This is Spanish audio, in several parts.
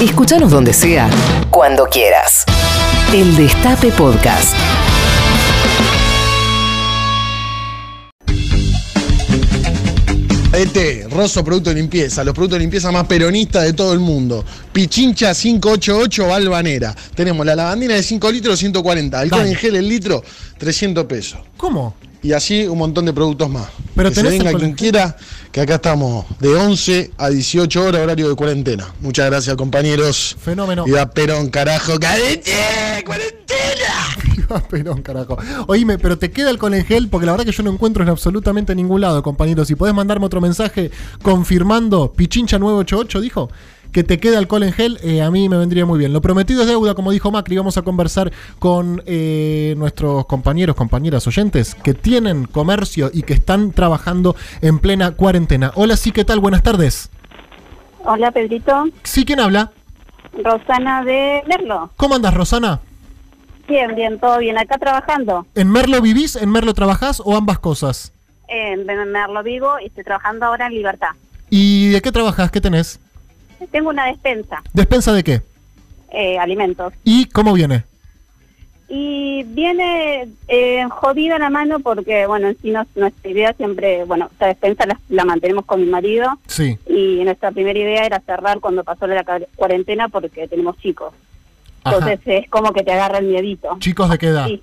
Escúchanos donde sea, cuando quieras. El Destape Podcast. ET, Rosso Producto de Limpieza, los productos de limpieza más peronistas de todo el mundo. Pichincha 588 Balvanera. Tenemos la lavandina de 5 litros, 140. Alcohol en gel el litro, 300 pesos. ¿Cómo? Y así un montón de productos más. Pero que se venga quien en quiera, que acá estamos de 11 a 18 horas, horario de cuarentena. Muchas gracias, compañeros. Fenómeno. Viva Perón, carajo, cadete, cuarentena. Viva Perón, carajo. Oíme, pero te queda alcohol en gel porque la verdad que yo no encuentro en absolutamente ningún lado, compañeros. Si podés mandarme otro mensaje confirmando Pichincha 988, dijo, que te queda alcohol en gel, eh, a mí me vendría muy bien. Lo prometido es deuda, como dijo Macri. Vamos a conversar con eh, nuestros compañeros, compañeras oyentes que tienen comercio y que están trabajando en plena cuarentena. Hola, sí, ¿qué tal? Buenas tardes. Hola Pedrito, Sí, ¿quién habla? Rosana de Merlo. ¿Cómo andas, Rosana? Bien, bien, todo bien. Acá trabajando. ¿En Merlo vivís, en Merlo trabajás o ambas cosas? En Merlo vivo y estoy trabajando ahora en Libertad. ¿Y de qué trabajás? ¿Qué tenés? Tengo una despensa, ¿Despensa de qué? eh, alimentos. ¿Y cómo viene? Y viene eh, jodida la mano porque, bueno, en sí nos- nuestra idea siempre, bueno, esta despensa la, la mantenemos con mi marido Sí. y nuestra primera idea era cerrar cuando pasó la cuarentena porque tenemos chicos. Ajá. Entonces es como que te agarra el miedito. ¿Chicos de qué edad? Sí.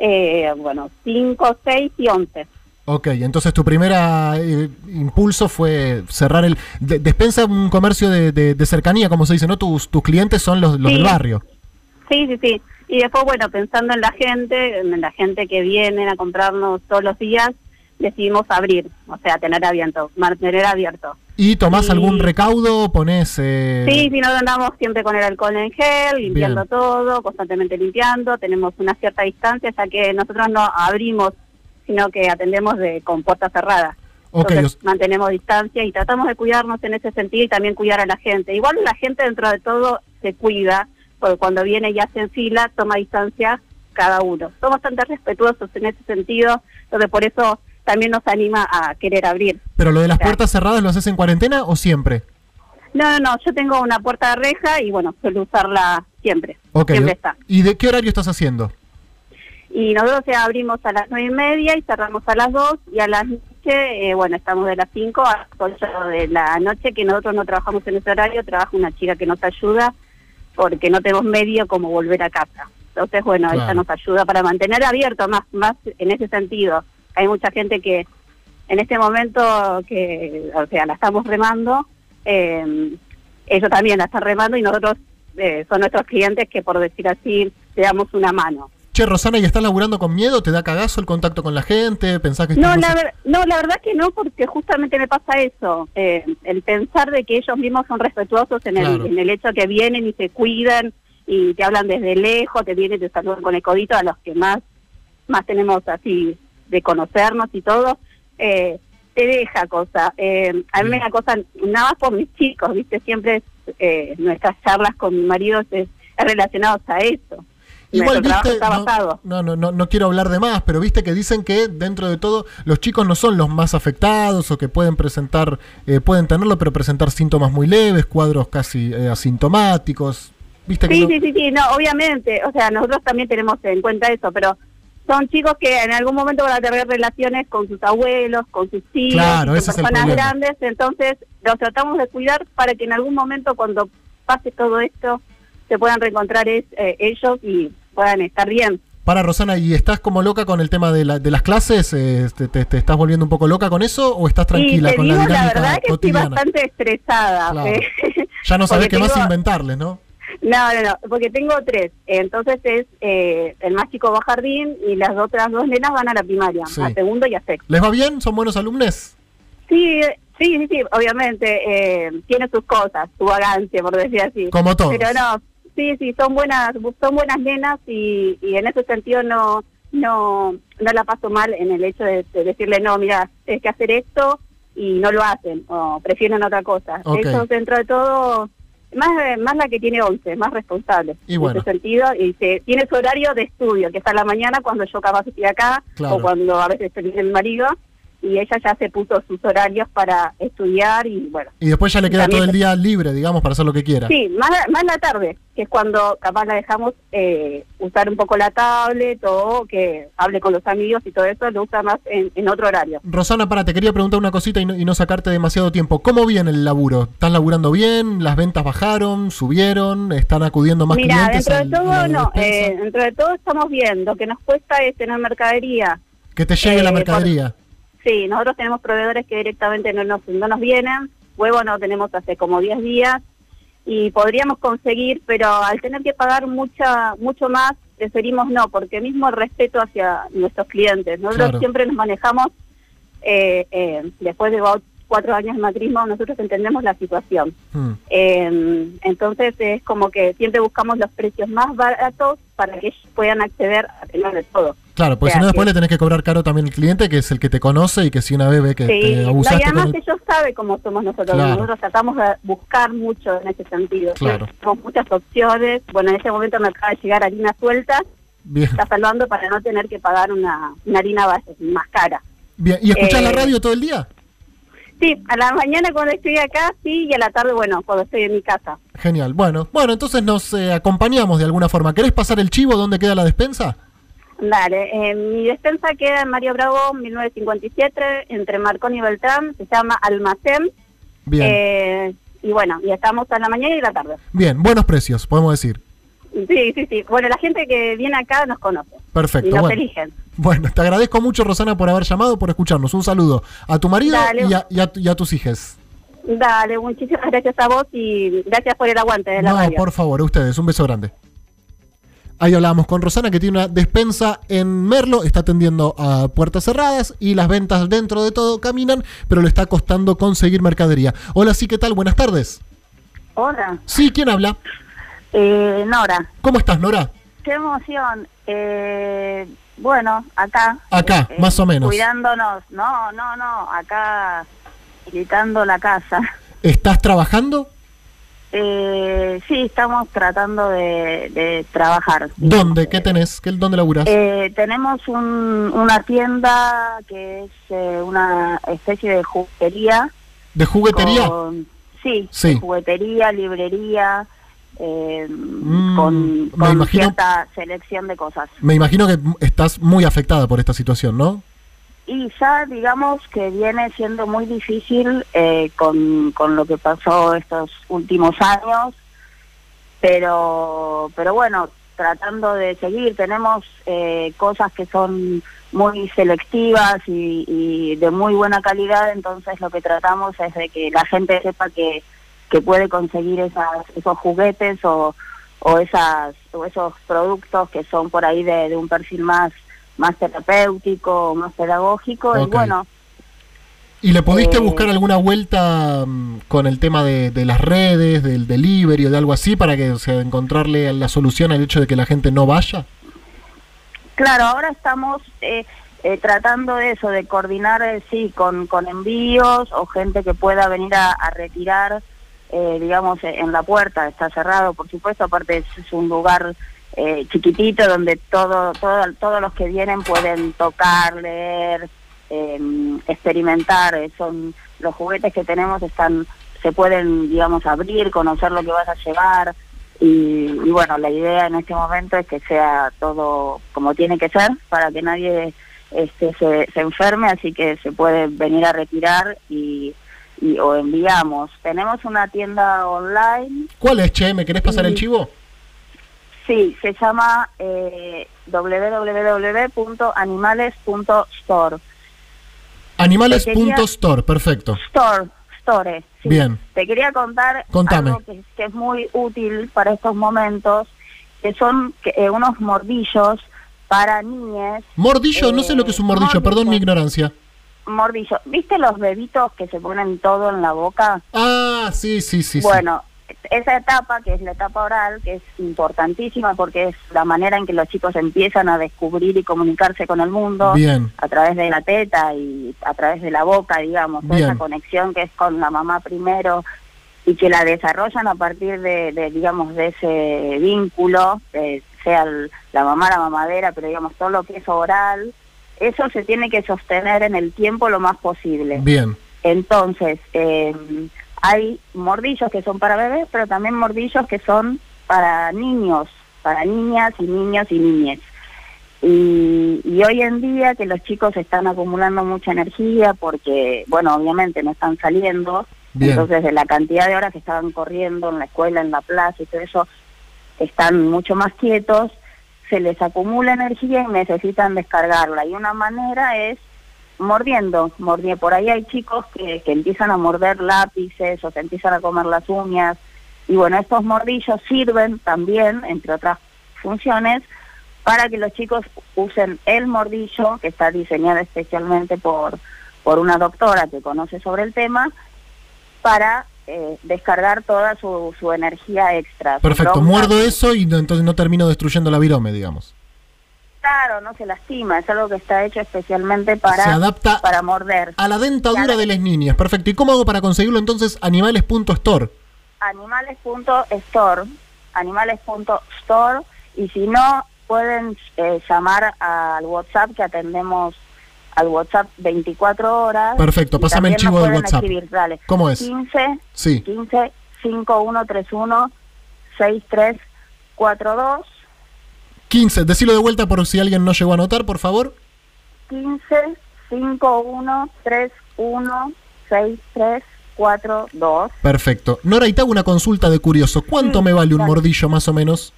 Eh, bueno, 5, 6 y 11. Ok, entonces tu primera eh, impulso fue cerrar el... de- despensa un comercio de, de- de cercanía, como se dice, ¿no? Tus, tus clientes son los, los Sí. del barrio. Sí, sí, sí. Y después, bueno, pensando en la gente, en la gente que viene a comprarnos todos los días, decidimos abrir, o sea, tener abierto, mantener abierto. ¿Y tomás Sí. algún recaudo? ¿Ponés...? eh, Sí, si no andamos siempre con el alcohol en gel, limpiando Bien. todo, constantemente limpiando, tenemos una cierta distancia, ya que nosotros no abrimos, sino que atendemos de con puertas cerradas. Ok, Entonces os- mantenemos distancia y tratamos de cuidarnos en ese sentido y también cuidar a la gente. Igual la gente dentro de todo se cuida, porque cuando viene y hace en fila, toma distancia cada uno. Somos bastante respetuosos en ese sentido, entonces por eso también nos anima a querer abrir. ¿Pero lo de las o sea, puertas cerradas lo haces en cuarentena o siempre? No, no, no, yo tengo una puerta de reja y bueno, suelo usarla siempre, Ok. siempre está. ¿Y de qué horario estás haciendo? Y nosotros ya abrimos a las nueve y media y cerramos a las dos y a las noche, eh, bueno, estamos de las cinco a las ocho de la noche, que nosotros no trabajamos en ese horario, trabaja una chica que nos ayuda porque no tenemos medio como volver a casa. Entonces, bueno, Claro. ella nos ayuda para mantener abierto más, más en ese sentido. Hay mucha gente que en este momento que, o sea, la estamos remando, eh, ellos también la están remando y nosotros eh, son nuestros clientes que, por decir así, le damos una mano. Che, Rosana, ¿y estás laburando con miedo? ¿Te da cagazo el contacto con la gente? ¿Pensás que No, la, ver- no, la verdad que no, porque justamente me pasa eso, eh, el pensar de que ellos mismos son respetuosos en el, Claro. en el hecho que vienen y se cuidan y te hablan desde lejos, te vienen y te saludan con el codito a los que más, más tenemos así de conocernos y todo, eh, te deja cosa. Eh, a mí me da cosa, nada más por mis chicos, viste, siempre eh, nuestras charlas con mi marido es, es relacionadas a eso. Igual viste, no, no, no, no, quiero hablar de más, pero viste que dicen que dentro de todo los chicos no son los más afectados o que pueden presentar, eh, pueden tenerlo, pero presentar síntomas muy leves, cuadros casi eh, asintomáticos. Viste que Sí, no- sí, sí, sí, no, obviamente, o sea, nosotros también tenemos en cuenta eso, pero son chicos que en algún momento van a tener relaciones con sus abuelos, con sus tíos, Claro, con personas grandes, entonces los tratamos de cuidar para que en algún momento cuando pase todo esto se puedan reencontrar es- eh, ellos y puedan estar bien. Para Rosana, ¿y estás como loca con el tema de, la- de las clases? Eh, te, te- te estás volviendo un poco loca con eso o estás tranquila te con digo la la, dinámica verdad que estoy bastante estresada. Claro. eh. Ya no Porque qué más inventarles, ¿no? No, no, no, porque tengo tres. Entonces es eh, el más chico va a jardín y las otras dos nenas van a la primaria, Sí. a segundo y a sexto. ¿Les va bien? ¿Son buenos alumnos? Sí, sí, sí, sí, obviamente eh, tiene sus cosas, su vagancia, por decir así. Como todos. Pero no, sí, sí, son buenas, son buenas nenas y, y en ese sentido no, no, no la paso mal en el hecho de, de decirle no, mira, tienes que hacer esto y no lo hacen o prefieren otra cosa. Ok. Eso dentro de todo más más la que tiene 11, más responsable Y en bueno. ese sentido y se, tiene su horario de estudio, que está a la mañana cuando yo capaz estoy acá Claro. o cuando a veces estoy el marido y ella ya se puso sus horarios para estudiar y bueno. Y después ya le queda todo el día libre, digamos, para hacer lo que quiera. Sí, más, más la tarde, que es cuando capaz la dejamos eh, usar un poco la tablet o que hable con los amigos y todo eso, lo usa más en, en otro horario. Rosana, para, te quería preguntar una cosita y no, y no sacarte demasiado tiempo. ¿Cómo viene el laburo? ¿Estás laburando bien? ¿Las ventas bajaron? ¿Subieron? ¿Están acudiendo más Mira, clientes? dentro de todo, no, eh, dentro de todo estamos bien. Lo que nos cuesta es tener mercadería. que te llegue la eh, mercadería. Sí, nosotros tenemos proveedores que directamente no nos, no nos vienen. Huevo no tenemos hace como 10 días y podríamos conseguir, pero al tener que pagar mucha mucho más, preferimos no, porque mismo el respeto hacia nuestros clientes. Nosotros Claro. siempre nos manejamos, eh, eh, después de cuatro años de macrismo, nosotros entendemos la situación. Eh, entonces es como que siempre buscamos los precios más baratos para que ellos puedan acceder a tener de todo. Claro, porque O sea, si no después que- le tenés que cobrar caro también al cliente, que es el que te conoce y que si una vez ve que Sí, te no, y abusaste además con el- ellos saben cómo somos nosotros. Claro. Nosotros tratamos de buscar mucho en ese sentido. Claro. Tenemos muchas opciones. Bueno, en este momento me acaba de llegar harina suelta. Bien, Está salvando para no tener que pagar una, una harina base más cara. bien. ¿Y escuchás Eh, la radio todo el día? Sí, a la mañana cuando estoy acá, sí, y a la tarde, bueno, cuando estoy en mi casa. Genial. Bueno, bueno, entonces nos eh, acompañamos de alguna forma. ¿Querés pasar el chivo dónde queda la despensa? Dale, eh, mi despensa queda en Mario Bravo, 1957, entre Marcón y Beltrán. Se llama Almacén. Bien, Eh, y bueno, y estamos a la mañana y a la tarde. bien, buenos precios, podemos decir. Sí, sí, sí. Bueno, la gente que viene acá nos conoce. Perfecto. y nos bueno. eligen. Bueno, te agradezco mucho, Rosana, por haber llamado, por escucharnos. Un saludo a tu marido y a, y a- y a tus hijas. Dale, muchísimas gracias a vos y gracias por el aguante de la No, radio. por favor, a ustedes. Un beso grande. Ahí hablábamos con Rosana, que tiene una despensa en Merlo, está atendiendo a puertas cerradas y las ventas dentro de todo caminan, pero le está costando conseguir mercadería. Hola, sí, ¿qué tal? Buenas tardes. Hola, Sí, ¿quién habla? eh, Nora. ¿Cómo estás, Nora? Qué emoción. Eh, bueno, acá. Acá, eh, más o menos. Cuidándonos. No, no, no. Acá gritando la casa. ¿Estás trabajando? Eh, sí, estamos tratando de, de trabajar. ¿Dónde? ¿Qué tenés? ¿Qué, ¿Dónde laburás? Eh, tenemos un, una tienda que es eh, una especie de juguetería. ¿De juguetería? con- sí, Sí. de juguetería, librería, eh, Mm, con, con imagino- cierta selección de cosas. Me imagino que estás muy afectada por esta situación, ¿no? Y ya digamos que viene siendo muy difícil eh, con, con lo que pasó estos últimos años, pero, pero bueno, tratando de seguir, tenemos eh, cosas que son muy selectivas y, y de muy buena calidad, entonces lo que tratamos es de que la gente sepa que, que puede conseguir esas, esos juguetes o, o, esas, o esos productos que son por ahí de, de un perfil más más terapéutico, más pedagógico, y bueno, ¿Y le pudiste Eh, buscar alguna vuelta mm, con el tema de, de las redes, del delivery o de algo así para que o sea, encontrarle la solución al hecho de que la gente no vaya? Claro, ahora estamos eh, eh, tratando de eso, de coordinar, eh, sí, con, con envíos o gente que pueda venir a, a retirar, eh, digamos, en la puerta, está cerrado, por supuesto, aparte es, un lugar eh, chiquitito donde todo, todo, todos los que vienen pueden tocar, leer, eh, experimentar, eh, son los juguetes que tenemos están, se pueden, digamos, abrir, conocer lo que vas a llevar, y, y bueno, la idea en este momento es que sea todo como tiene que ser para que nadie este, se, se enferme, así que se puede venir a retirar y, y o enviamos. Tenemos una tienda online, ¿Cuál es, Che? ¿Me querés pasar el chivo? sí, se llama eh, www.animales.store. Animales.store, perfecto. Store, store. sí. Bien. Te quería contar Contame. algo que, que es muy útil para estos momentos, que son que, eh, unos mordillos para niñes. Mordillo, no sé lo que es un mordillo, mordillo. perdón mi ignorancia. Mordillo. ¿Viste los bebitos que se ponen todo en la boca? Ah, sí, sí, sí. sí. bueno, esa etapa, que es la etapa oral, que es importantísima porque es la manera en que los chicos empiezan a descubrir y comunicarse con el mundo. Bien, a través de la teta y a través de la boca, digamos, Bien. esa conexión que es con la mamá primero y que la desarrollan a partir de, de, digamos, de ese vínculo, eh, sea el- la mamá, la mamadera, pero digamos, todo lo que es oral, eso se tiene que sostener en el tiempo lo más posible. Bien. Entonces, eh, hay mordillos que son para bebés, pero también mordillos que son para niños, para niñas y niños y niñas. Y, y hoy en día que los chicos están acumulando mucha energía porque, bueno, obviamente no están saliendo, Bien. entonces de la cantidad de horas que estaban corriendo en la escuela, en la plaza y todo eso, están mucho más quietos, se les acumula energía y necesitan descargarla. Y una manera es mordiendo, mordiendo. Por ahí hay chicos que, que empiezan a morder lápices o se empiezan a comer las uñas. Y bueno, estos mordillos sirven también, entre otras funciones, para que los chicos usen el mordillo, que está diseñado especialmente por, por una doctora que conoce sobre el tema, para eh, descargar toda su, su energía extra. Perfecto. bronca. Muerdo eso y no- entonces no termino destruyendo la virome, digamos. Claro, no se lastima, es algo que está hecho especialmente para, Se adapta para morder. A la dentadura Claro. de las niñas. Perfecto. ¿Y cómo hago para conseguirlo entonces? Animales.store. Animales.store, animales.store, y si no, pueden eh, llamar al WhatsApp que atendemos al WhatsApp 24 horas. Perfecto, pásame el chivo del WhatsApp. escribir, dale. ¿Cómo es? 15 Sí. 15 5131 6342 15. Decilo de vuelta por si alguien no llegó a anotar, por favor. 15 5131 6342 Perfecto. Nora, y te hago una consulta de curioso. ¿Cuánto Sí, me vale un mordillo más o menos?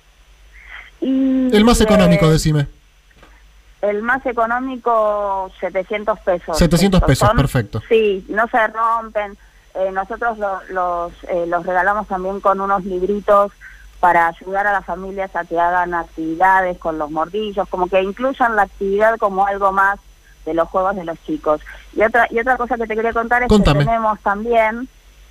y El más económico, decime. El más económico, 700 pesos. 700 Estos pesos, son- perfecto. Sí, no se rompen. Eh, nosotros lo- los, eh, los regalamos también con unos libritos para ayudar a las familias a que hagan actividades con los mordillos, como que incluyan la actividad como algo más de los juegos de los chicos. Y otra y otra cosa que te quería contar es Contame. que tenemos también,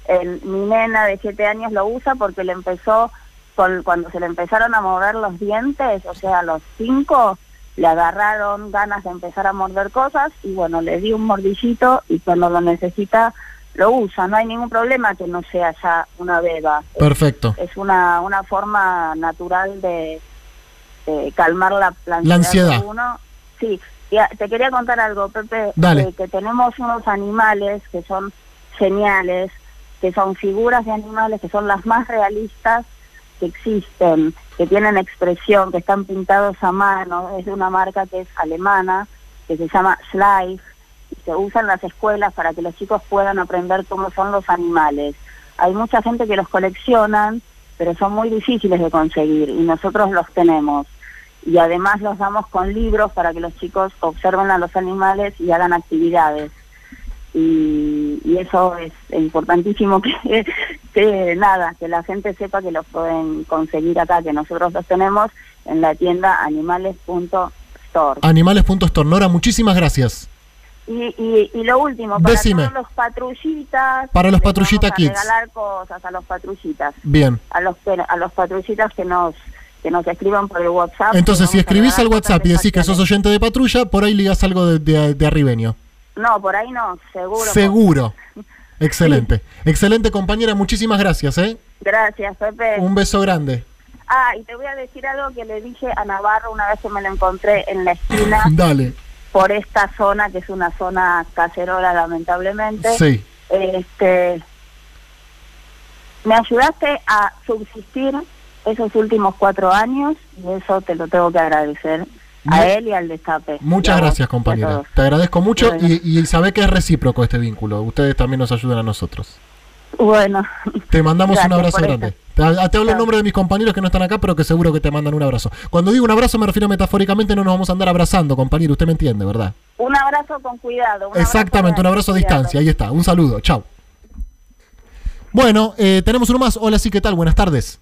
el, mi nena de 7 años lo usa porque le empezó, con, cuando se le empezaron a mover los dientes, o sea, a los 5, le agarraron ganas de empezar a morder cosas y bueno, le di un mordillito y cuando lo necesita lo usa. No hay ningún problema que no sea ya una beba. Perfecto. Es una, una forma natural de, de calmar la, la La ansiedad. de uno. Sí, y a- te quería contar algo, Pepe, eh, que tenemos unos animales que son geniales, que son figuras de animales que son las más realistas que existen, que tienen expresión, que están pintados a mano, es de una marca que es alemana, que se llama Schleif, y se usa en las escuelas para que los chicos puedan aprender cómo son los animales. Hay mucha gente que los coleccionan, pero son muy difíciles de conseguir y nosotros los tenemos. Y además los damos con libros para que los chicos observen a los animales y hagan actividades. Y, y eso es importantísimo que, que nada, que la gente sepa que los pueden conseguir acá, que nosotros los tenemos en la tienda animales.store. Animales.store. Nora, muchísimas gracias. Y, y, y lo último, para Decime. todos los patrullitas, Para los les patrullita vamos a kids. regalar cosas a los patrullitas, Bien. a los a los patrullitas que nos que nos escriban por el WhatsApp. Entonces, si escribís al WhatsApp y decís que sos oyente de patrulla, por ahí ligas algo de, de, de arribeño. No, por ahí no, seguro. Seguro. Excelente. Excelente, compañera. Muchísimas gracias, ¿eh? Gracias, Pepe. Un beso grande. Ah, y te voy a decir algo que le dije a Navarro una vez que me lo encontré en la esquina Dale. por esta zona, que es una zona cacerola, lamentablemente. Sí. Este, me ayudaste a subsistir esos últimos cuatro años y eso te lo tengo que agradecer a él y al destape. Muchas gracias, compañera. Te agradezco mucho Bueno. y, y sabé que es recíproco este vínculo. Ustedes también nos ayudan a nosotros. Bueno, Te mandamos un abrazo grande. Te, te hablo en nombre de mis compañeros que no están acá, pero que seguro que te mandan un abrazo. Cuando digo un abrazo me refiero metafóricamente, no nos vamos a andar abrazando, compañero. Usted me entiende, ¿verdad? un abrazo con cuidado. un abrazo Exactamente, un abrazo a cuidado. distancia. Ahí está. Un saludo. Chao. Bueno, eh, tenemos uno más. Hola, sí, ¿qué tal? Buenas tardes.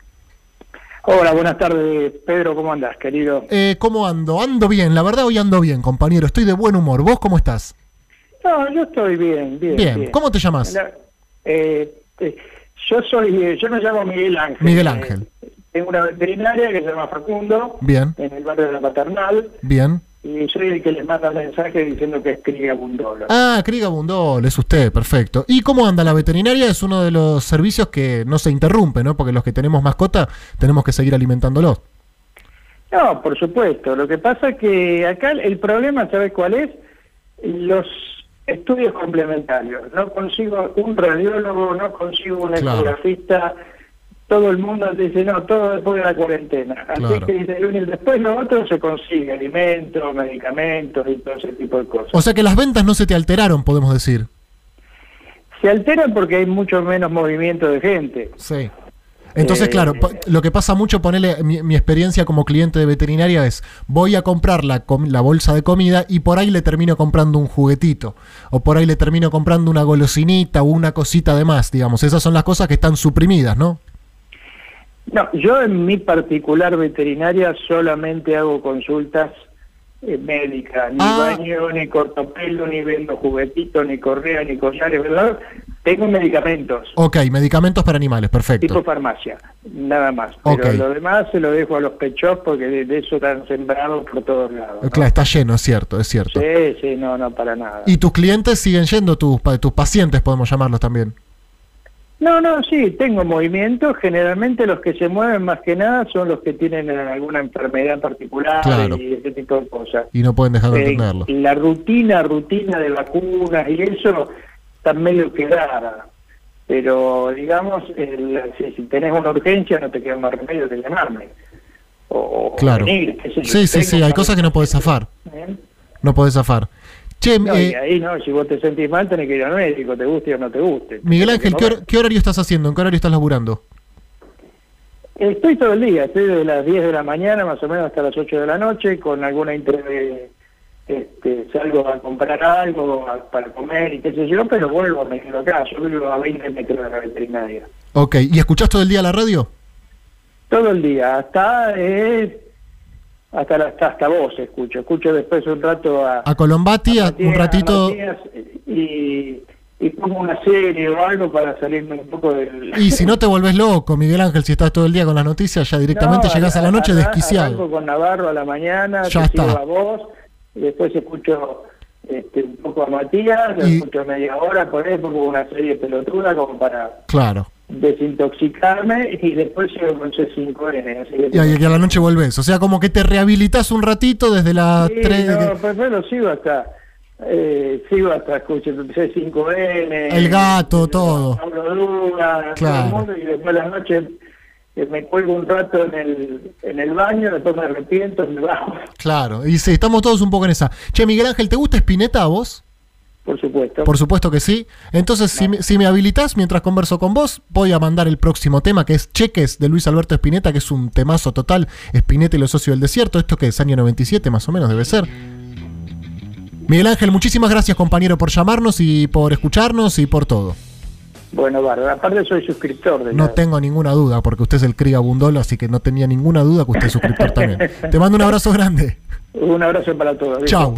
Hola, buenas tardes, Pedro, ¿cómo andás, querido? Eh, ¿Cómo ando? Ando bien, la verdad hoy ando bien, compañero. Estoy de buen humor. ¿Vos cómo estás? No, yo estoy bien, bien. Bien. ¿Cómo te llamas? La- eh, eh, yo soy, eh, yo me llamo Miguel Ángel. Miguel Eh, Ángel. tengo una veterinaria que se llama Facundo, Bien, en el barrio de la Paternal, bien. Y soy el que les manda mensaje diciendo que es Criga Bundolo. Ah, Kriga Bundol, es usted, perfecto. ¿Y cómo anda la veterinaria? Es uno de los servicios que no se interrumpe, ¿no? Porque los que tenemos mascota tenemos que seguir alimentándolos. No, por supuesto. Lo que pasa es que acá el problema, ¿sabes cuál es? Los estudios complementarios. No consigo un radiólogo, no consigo un Claro. ecografista. Todo el mundo dice, no, todo después de la cuarentena. Así Claro. que dice, y después lo otro se consigue, alimentos, medicamentos y todo ese tipo de cosas. O sea que las ventas no se te alteraron, podemos decir. se alteran porque hay mucho menos movimiento de gente. Sí. Entonces, Eh, claro, pa- lo que pasa mucho, ponele, mi, mi experiencia como cliente de veterinaria es, voy a comprar la, la bolsa de comida y por ahí le termino comprando un juguetito, o por ahí le termino comprando una golosinita o una cosita de más, digamos. Esas son las cosas que están suprimidas, ¿no? No, yo en mi particular veterinaria solamente hago consultas eh, médicas, ni Ah. baño, ni cortopelo, ni vendo juguetitos, ni correa, ni collares, ¿verdad? Tengo medicamentos, Ok, medicamentos para animales, perfecto. tipo farmacia, nada más. Pero Ok. lo demás se lo dejo a los pechos porque de, de eso están sembrados por todos lados. ¿no? Claro, está lleno, es cierto, es cierto. Sí, sí, no, no, para nada. Y tus clientes siguen yendo, tus, tus pacientes podemos llamarlos también. No, no, sí, tengo movimientos. Generalmente los que se mueven más que nada son los que tienen eh, alguna enfermedad particular Claro. y ese tipo de cosas. Y no pueden dejar de Eh, entenderlo. la rutina, rutina de vacunas y eso está medio quedada. Pero, digamos, el- si, si tenés una urgencia no te queda más remedio que llamarme. O, o Claro. venir. Sí, sí, sí, hay cosas que no podés zafar. ¿Eh? No podés zafar. Che, No, eh, y ahí no, si vos te sentís mal tenés que ir al médico, te guste o no te guste. Miguel Ángel, ¿qué, hor- horario estás haciendo? ¿En qué horario estás laburando? Estoy todo el día, estoy desde las 10 de la mañana más o menos hasta las 8 de la noche con alguna inter... Este, salgo a comprar algo a- para comer y qué sé yo, pero vuelvo, me quedo acá, yo vivo a 20 metros de la veterinaria. Ok, ¿y escuchás todo el día la radio? Todo el día, hasta eh, hasta, hasta hasta vos escucho, escucho después un rato a, A Colombati, a- Matías- un ratito... a Matías y, y pongo una serie o algo para salirme un poco del... Y si no te volvés loco, Miguel Ángel, si estás todo el día con las noticias, ya directamente No, llegás a la noche arran- desquiciado. con Navarro a la mañana, Ya está. a vos, y después escucho este, un poco a Matías, Y- escucho media hora, por ahí pongo una serie pelotuda como para Claro. Desintoxicarme y después sigo con C5N. Así que Y, ahí- y a la noche volvés. O sea, como que te rehabilitas un ratito desde las Sí, 3... no, pues bueno, sigo hasta, eh, sigo hasta, escucho C5N. El gato, todo. Claro. todo el mundo, y después a la noche eh, me cuelgo un rato en el, en el baño, después me arrepiento, me bajo, Claro, y sí, estamos todos un poco en esa. Che, Miguel Ángel, ¿te gusta Spinetta a vos? Por supuesto. Por supuesto que sí. Entonces, si, me- si me habilitas mientras converso con vos, voy a mandar el próximo tema, que es Cheques de Luis Alberto Spinetta, que es un temazo total. Spinetta y los socios del desierto. Esto que es año 97, más o menos, debe ser. Miguel Ángel, muchísimas gracias, compañero, por llamarnos y por escucharnos y por todo. Bueno, bárbaro. Aparte soy suscriptor de No la- tengo ninguna duda, porque usted es el Criga Bundolo, así que no tenía ninguna duda que usted es suscriptor también. Te mando un abrazo grande. Un abrazo para todos. Chao.